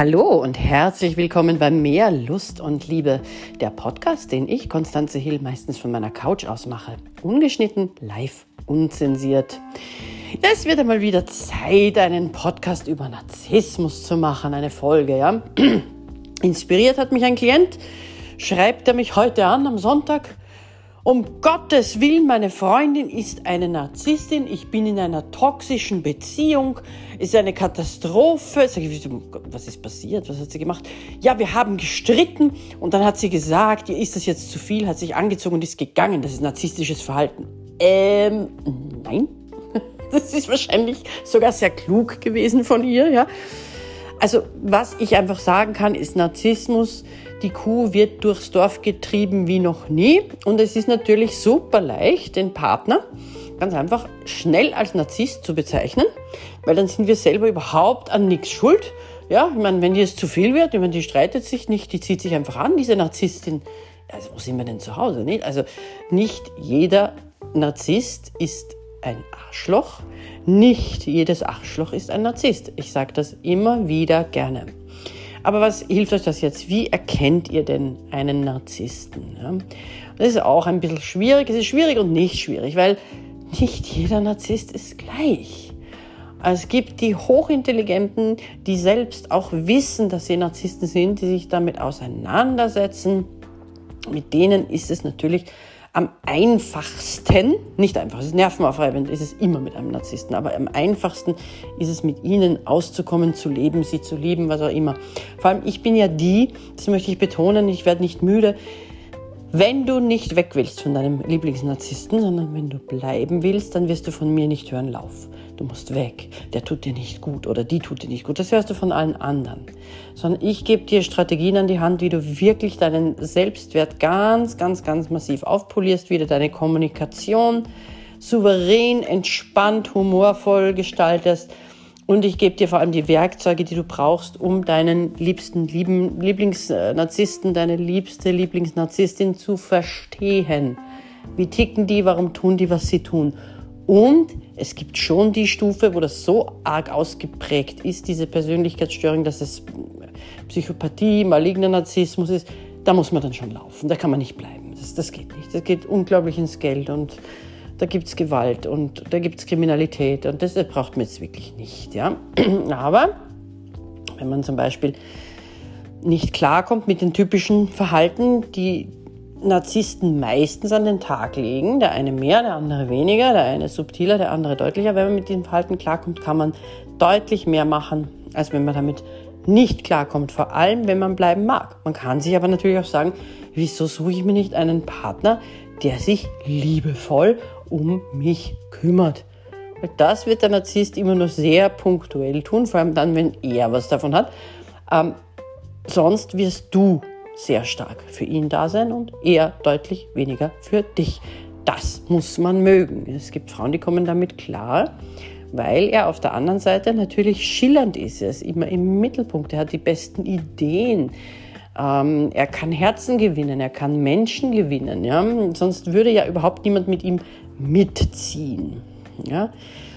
Hallo und herzlich willkommen bei Mehr Lust und Liebe, der Podcast, den ich, Konstanze Hill, meistens von meiner Couch aus mache. Ungeschnitten, live, unzensiert. Es wird einmal wieder Zeit, einen Podcast über Narzissmus zu machen, eine Folge, ja. Inspiriert hat mich ein Klient, schreibt er mich heute an am Sonntag um Gottes Willen, meine Freundin ist eine Narzisstin, ich bin in einer toxischen Beziehung, ist eine Katastrophe. Sag ich, was ist passiert? Was hat sie gemacht? Ja, wir haben gestritten und dann hat sie gesagt, ihr ist das jetzt zu viel, hat sich angezogen und ist gegangen. Das ist narzisstisches Verhalten. Ähm, nein. Das ist wahrscheinlich sogar sehr klug gewesen von ihr, ja. Also, was ich einfach sagen kann, ist Narzissmus die Kuh wird durchs Dorf getrieben wie noch nie. Und es ist natürlich super leicht, den Partner ganz einfach schnell als Narzisst zu bezeichnen, weil dann sind wir selber überhaupt an nichts schuld. Ja, ich meine, wenn die es zu viel wird, ich meine, die streitet sich nicht, die zieht sich einfach an, diese Narzisstin. Also, wo sind wir denn zu Hause? Nicht? Also, nicht jeder Narzisst ist ein Arschloch. Nicht jedes Arschloch ist ein Narzisst. Ich sage das immer wieder gerne. Aber was hilft euch das jetzt? Wie erkennt ihr denn einen Narzissten? Das ist auch ein bisschen schwierig. Es ist schwierig und nicht schwierig, weil nicht jeder Narzisst ist gleich. Es gibt die Hochintelligenten, die selbst auch wissen, dass sie Narzissten sind, die sich damit auseinandersetzen. Mit denen ist es natürlich am einfachsten, nicht einfach, es ist nervenaufreibend, ist es immer mit einem Narzissten, aber am einfachsten ist es mit ihnen auszukommen, zu leben, sie zu lieben, was auch immer. Vor allem, ich bin ja die, das möchte ich betonen, ich werde nicht müde, wenn du nicht weg willst von deinem Lieblingsnarzissten, sondern wenn du bleiben willst, dann wirst du von mir nicht hören, lauf. Du musst weg. Der tut dir nicht gut oder die tut dir nicht gut. Das hörst du von allen anderen. Sondern ich gebe dir Strategien an die Hand, wie du wirklich deinen Selbstwert ganz, ganz, ganz massiv aufpolierst, wie du deine Kommunikation souverän, entspannt, humorvoll gestaltest und ich gebe dir vor allem die Werkzeuge, die du brauchst, um deinen liebsten lieben Lieblingsnarzissten, deine liebste Lieblingsnarzisstin zu verstehen. Wie ticken die? Warum tun die, was sie tun? Und es gibt schon die Stufe, wo das so arg ausgeprägt ist, diese Persönlichkeitsstörung, dass es Psychopathie, maligner Narzissmus ist. Da muss man dann schon laufen. Da kann man nicht bleiben. Das, das geht nicht. Das geht unglaublich ins Geld und da gibt es Gewalt und da gibt es Kriminalität und das braucht man jetzt wirklich nicht. Ja? Aber wenn man zum Beispiel nicht klarkommt mit den typischen Verhalten, die Narzissten meistens an den Tag legen, der eine mehr, der andere weniger, der eine subtiler, der andere deutlicher. Wenn man mit diesem Verhalten klarkommt, kann man deutlich mehr machen, als wenn man damit nicht klarkommt, vor allem wenn man bleiben mag. Man kann sich aber natürlich auch sagen, wieso suche ich mir nicht einen Partner, der sich liebevoll um mich kümmert. Weil das wird der Narzisst immer nur sehr punktuell tun, vor allem dann, wenn er was davon hat. Ähm, sonst wirst du sehr stark für ihn da sein und er deutlich weniger für dich. Das muss man mögen. Es gibt Frauen, die kommen damit klar, weil er auf der anderen Seite natürlich schillernd ist. Er ist immer im Mittelpunkt. Er hat die besten Ideen. Ähm, er kann Herzen gewinnen, er kann Menschen gewinnen. Ja? Sonst würde ja überhaupt niemand mit ihm mitziehen. Ja?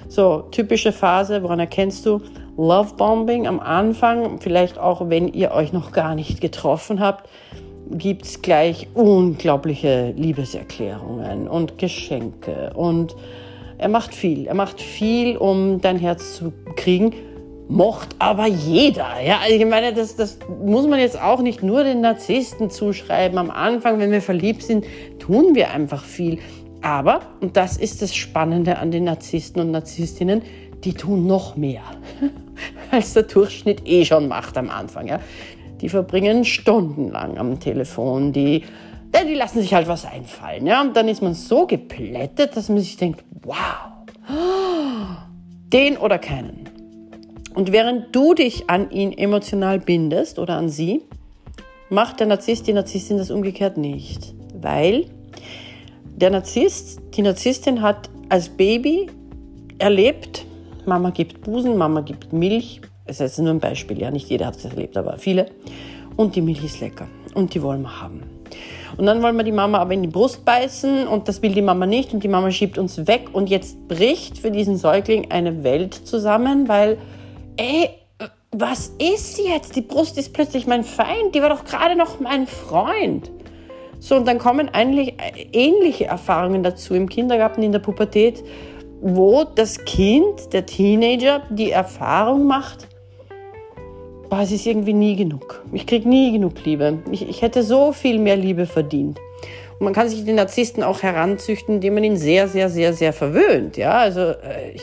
So, typische Phase, woran erkennst du? Lovebombing am Anfang, vielleicht auch wenn ihr euch noch gar nicht getroffen habt, gibt es gleich unglaubliche Liebeserklärungen und Geschenke. Und er macht viel. Er macht viel, um dein Herz zu kriegen. Mocht aber jeder. Ja, also ich meine, das, das muss man jetzt auch nicht nur den Narzissten zuschreiben. Am Anfang, wenn wir verliebt sind, tun wir einfach viel. Aber, und das ist das Spannende an den Narzissten und Narzisstinnen, die tun noch mehr, als der Durchschnitt eh schon macht am Anfang. Ja. Die verbringen stundenlang am Telefon, die, die lassen sich halt was einfallen. Ja. Und dann ist man so geplättet, dass man sich denkt, wow, den oder keinen. Und während du dich an ihn emotional bindest oder an sie, macht der Narzisst, die Narzisstin das umgekehrt nicht. Weil der Narzisst, die Narzisstin hat als Baby erlebt, Mama gibt Busen, Mama gibt Milch. Das ist nur ein Beispiel, ja, nicht jeder hat es erlebt, aber viele. Und die Milch ist lecker und die wollen wir haben. Und dann wollen wir die Mama aber in die Brust beißen und das will die Mama nicht und die Mama schiebt uns weg und jetzt bricht für diesen Säugling eine Welt zusammen, weil, ey, was ist jetzt? Die Brust ist plötzlich mein Feind, die war doch gerade noch mein Freund. So, und dann kommen eigentlich ähnliche Erfahrungen dazu im Kindergarten, in der Pubertät, wo das Kind, der Teenager, die Erfahrung macht, es ist irgendwie nie genug. Ich kriege nie genug Liebe. Ich, ich hätte so viel mehr Liebe verdient. Und man kann sich den Narzissten auch heranzüchten, indem man ihn sehr, sehr, sehr, sehr verwöhnt. Ja, also äh,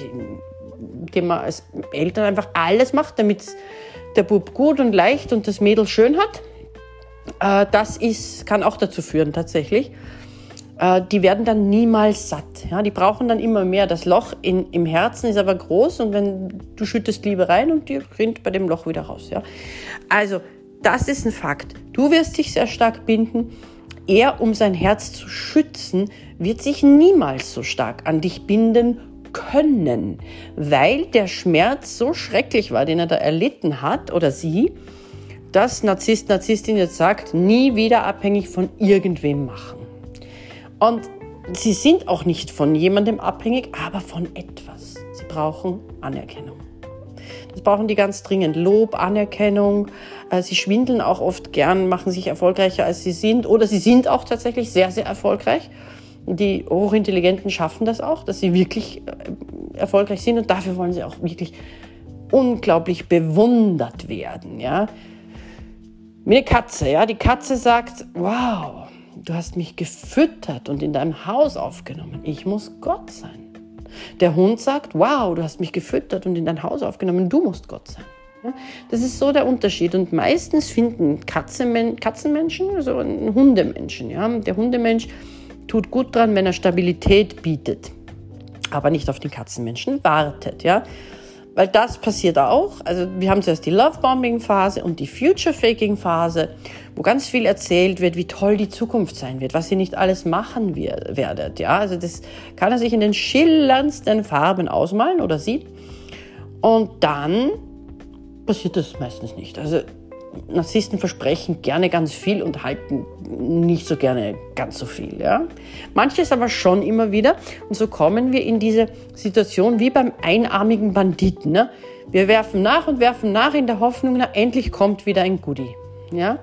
indem man als Eltern einfach alles macht, damit der Bub gut und leicht und das Mädel schön hat. Äh, das ist, kann auch dazu führen tatsächlich. Äh, die werden dann niemals satt. Ja? Die brauchen dann immer mehr. Das Loch in, im Herzen ist aber groß und wenn du schüttest Liebe rein und die rinnt bei dem Loch wieder raus. Ja? Also, das ist ein Fakt. Du wirst dich sehr stark binden. Er, um sein Herz zu schützen, wird sich niemals so stark an dich binden können, weil der Schmerz so schrecklich war, den er da erlitten hat oder sie, dass Narzisst, Narzisstin jetzt sagt, nie wieder abhängig von irgendwem machen. Und sie sind auch nicht von jemandem abhängig, aber von etwas. Sie brauchen Anerkennung. Das brauchen die ganz dringend. Lob, Anerkennung. Äh, sie schwindeln auch oft gern, machen sich erfolgreicher als sie sind oder sie sind auch tatsächlich sehr, sehr erfolgreich. Die Hochintelligenten schaffen das auch, dass sie wirklich äh, erfolgreich sind und dafür wollen sie auch wirklich unglaublich bewundert werden. Ja? Wie eine Katze, ja. Die Katze sagt, wow, du hast mich gefüttert und in deinem Haus aufgenommen. Ich muss Gott sein. Der Hund sagt, wow, du hast mich gefüttert und in dein Haus aufgenommen. Du musst Gott sein. Das ist so der Unterschied. Und meistens finden Katzenmen Katzenmenschen, also Hundemenschen. Ja. Der Hundemensch tut gut dran, wenn er Stabilität bietet, aber nicht auf den Katzenmenschen wartet. Ja. Weil das passiert auch. Also wir haben zuerst die Love-Bombing-Phase und die Future-Faking-Phase, wo ganz viel erzählt wird, wie toll die Zukunft sein wird, was ihr nicht alles machen werdet. Ja, also das kann er sich in den schillerndsten Farben ausmalen oder sie. Und dann passiert das meistens nicht. Also Narzissten versprechen gerne ganz viel und halten nicht so gerne ganz so viel. Ja? Manches aber schon immer wieder. Und so kommen wir in diese Situation wie beim einarmigen Banditen. Ne? Wir werfen nach und werfen nach in der Hoffnung, na, endlich kommt wieder ein Goodie. Ja?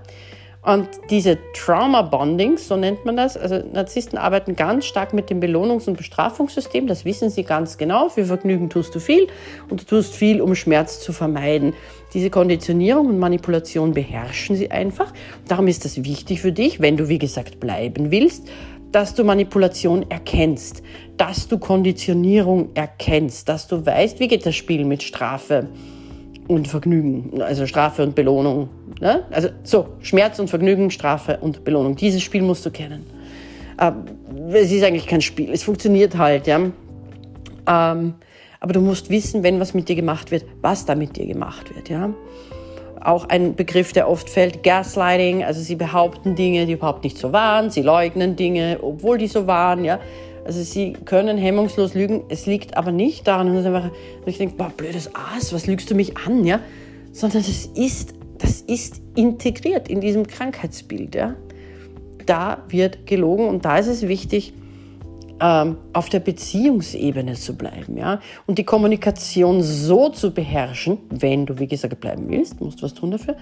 Und diese Trauma Bondings, so nennt man das, also Narzissten arbeiten ganz stark mit dem Belohnungs- und Bestrafungssystem, das wissen sie ganz genau. Für Vergnügen tust du viel und du tust viel, um Schmerz zu vermeiden. Diese Konditionierung und Manipulation beherrschen sie einfach. Darum ist das wichtig für dich, wenn du, wie gesagt, bleiben willst, dass du Manipulation erkennst, dass du Konditionierung erkennst, dass du weißt, wie geht das Spiel mit Strafe und Vergnügen, also Strafe und Belohnung. Ne? Also so, Schmerz und Vergnügen, Strafe und Belohnung. Dieses Spiel musst du kennen. Ähm, es ist eigentlich kein Spiel, es funktioniert halt, ja. Ähm, aber du musst wissen, wenn was mit dir gemacht wird, was da mit dir gemacht wird, ja. Auch ein Begriff, der oft fällt, Gaslighting, also sie behaupten Dinge, die überhaupt nicht so waren, sie leugnen Dinge, obwohl die so waren, ja. Also sie können hemmungslos lügen, es liegt aber nicht daran, dass einfach, ich denke, boah, blödes Aas, was lügst du mich an, ja? Sondern das ist, das ist integriert in diesem Krankheitsbild, ja? Da wird gelogen und da ist es wichtig, ähm, auf der Beziehungsebene zu bleiben, ja? Und die Kommunikation so zu beherrschen, wenn du, wie gesagt, bleiben willst, musst du was tun dafür,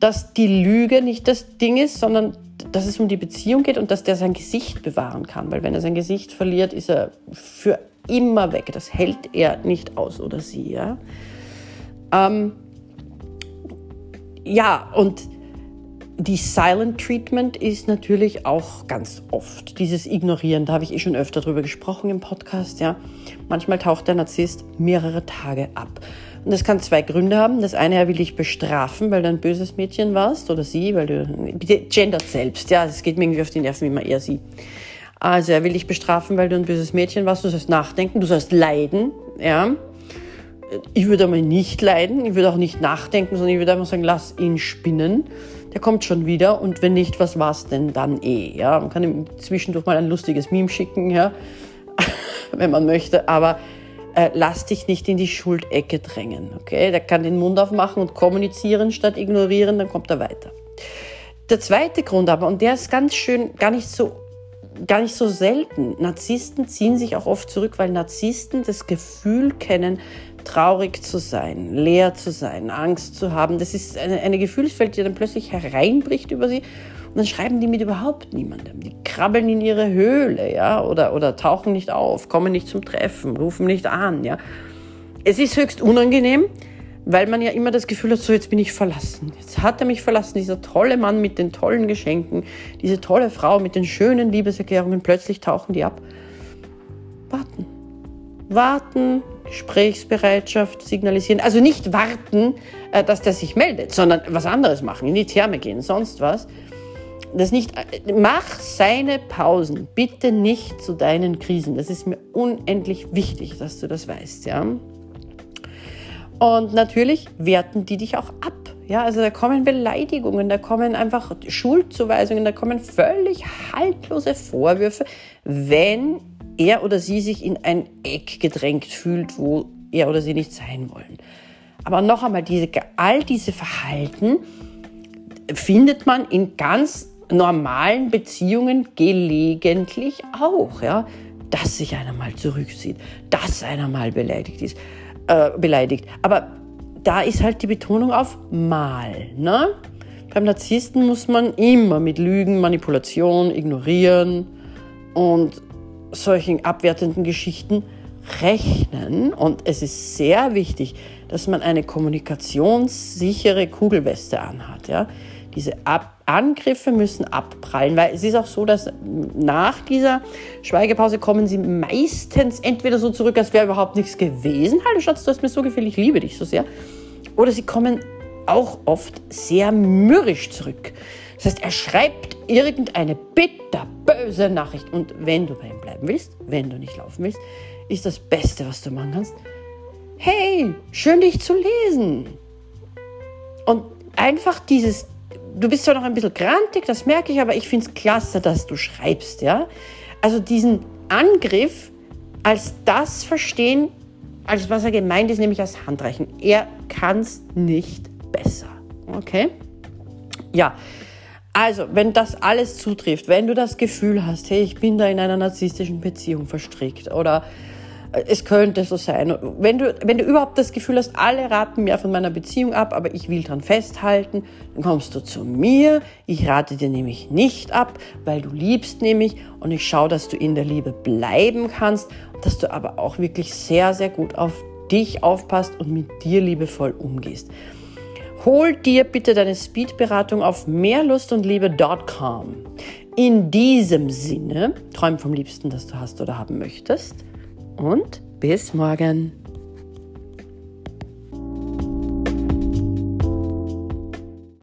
dass die Lüge nicht das Ding ist, sondern dass es um die Beziehung geht und dass der sein Gesicht bewahren kann. Weil wenn er sein Gesicht verliert, ist er für immer weg. Das hält er nicht aus oder sie. Ja, ähm, ja und die Silent Treatment ist natürlich auch ganz oft dieses Ignorieren. Da habe ich eh schon öfter drüber gesprochen im Podcast. Ja, manchmal taucht der Narzisst mehrere Tage ab. Und das kann zwei Gründe haben. Das eine, er will dich bestrafen, weil du ein böses Mädchen warst oder sie, weil du, bitte gendert selbst, ja, das geht mir irgendwie auf die Nerven, immer eher sie. Also er will dich bestrafen, weil du ein böses Mädchen warst, du sollst nachdenken, du sollst leiden, ja. Ich würde aber nicht leiden, ich würde auch nicht nachdenken, sondern ich würde einfach sagen, lass ihn spinnen. Der kommt schon wieder und wenn nicht, was war's denn dann eh, ja. Man kann ihm zwischendurch mal ein lustiges Meme schicken, ja, wenn man möchte, aber äh, lass dich nicht in die Schuldecke drängen. Okay? Der kann den Mund aufmachen und kommunizieren statt ignorieren, dann kommt er weiter. Der zweite Grund aber, und der ist ganz schön, gar nicht so gar nicht so selten. Narzissten ziehen sich auch oft zurück, weil Narzissten das Gefühl kennen, traurig zu sein, leer zu sein, Angst zu haben. Das ist eine, eine Gefühlswelt, die dann plötzlich hereinbricht über sie. Dann schreiben die mit überhaupt niemandem. Die krabbeln in ihre Höhle, ja, oder, oder tauchen nicht auf, kommen nicht zum Treffen, rufen nicht an, ja. Es ist höchst unangenehm, weil man ja immer das Gefühl hat, so jetzt bin ich verlassen. Jetzt hat er mich verlassen, dieser tolle Mann mit den tollen Geschenken, diese tolle Frau mit den schönen Liebeserklärungen, plötzlich tauchen die ab. Warten. Warten, Gesprächsbereitschaft signalisieren. Also nicht warten, äh, dass der sich meldet, sondern was anderes machen, in die Therme gehen, sonst was. Das nicht, mach seine Pausen, bitte nicht zu deinen Krisen. Das ist mir unendlich wichtig, dass du das weißt, ja. Und natürlich werten die dich auch ab. Ja, also da kommen Beleidigungen, da kommen einfach Schuldzuweisungen, da kommen völlig haltlose Vorwürfe, wenn er oder sie sich in ein Eck gedrängt fühlt, wo er oder sie nicht sein wollen. Aber noch einmal, diese, all diese Verhalten findet man in ganz normalen Beziehungen gelegentlich auch, ja, dass sich einer mal zurückzieht, dass einer mal beleidigt ist, äh, beleidigt. Aber da ist halt die Betonung auf mal, ne? Beim Narzissten muss man immer mit Lügen, Manipulation, Ignorieren und solchen abwertenden Geschichten rechnen. Und es ist sehr wichtig, dass man eine kommunikationssichere Kugelweste anhat. Ja? Diese Ab Angriffe müssen abprallen, weil es ist auch so, dass nach dieser Schweigepause kommen sie meistens entweder so zurück, als wäre überhaupt nichts gewesen. Hallo Schatz, du hast mir so gefehlt, ich liebe dich so sehr. Oder sie kommen auch oft sehr mürrisch zurück. Das heißt, er schreibt irgendeine bitterböse Nachricht. Und wenn du bei ihm bleiben willst, wenn du nicht laufen willst, ist das Beste, was du machen kannst. Hey, schön dich zu lesen. Und einfach dieses, du bist zwar noch ein bisschen grantig, das merke ich, aber ich finde es klasse, dass du schreibst, ja. Also diesen Angriff als das verstehen, als was er gemeint ist, nämlich als Handreichen. Er kann es nicht besser. Okay? Ja, also, wenn das alles zutrifft, wenn du das Gefühl hast, hey, ich bin da in einer narzisstischen Beziehung verstrickt oder es könnte so sein. Wenn du, wenn du überhaupt das Gefühl hast, alle raten mir von meiner Beziehung ab, aber ich will dran festhalten, dann kommst du zu mir. Ich rate dir nämlich nicht ab, weil du liebst nämlich und ich schaue, dass du in der Liebe bleiben kannst, dass du aber auch wirklich sehr, sehr gut auf dich aufpasst und mit dir liebevoll umgehst. Hol dir bitte deine Speedberatung auf mehrlustundliebe.com. In diesem Sinne, träum vom Liebsten, das du hast oder haben möchtest. Und bis morgen.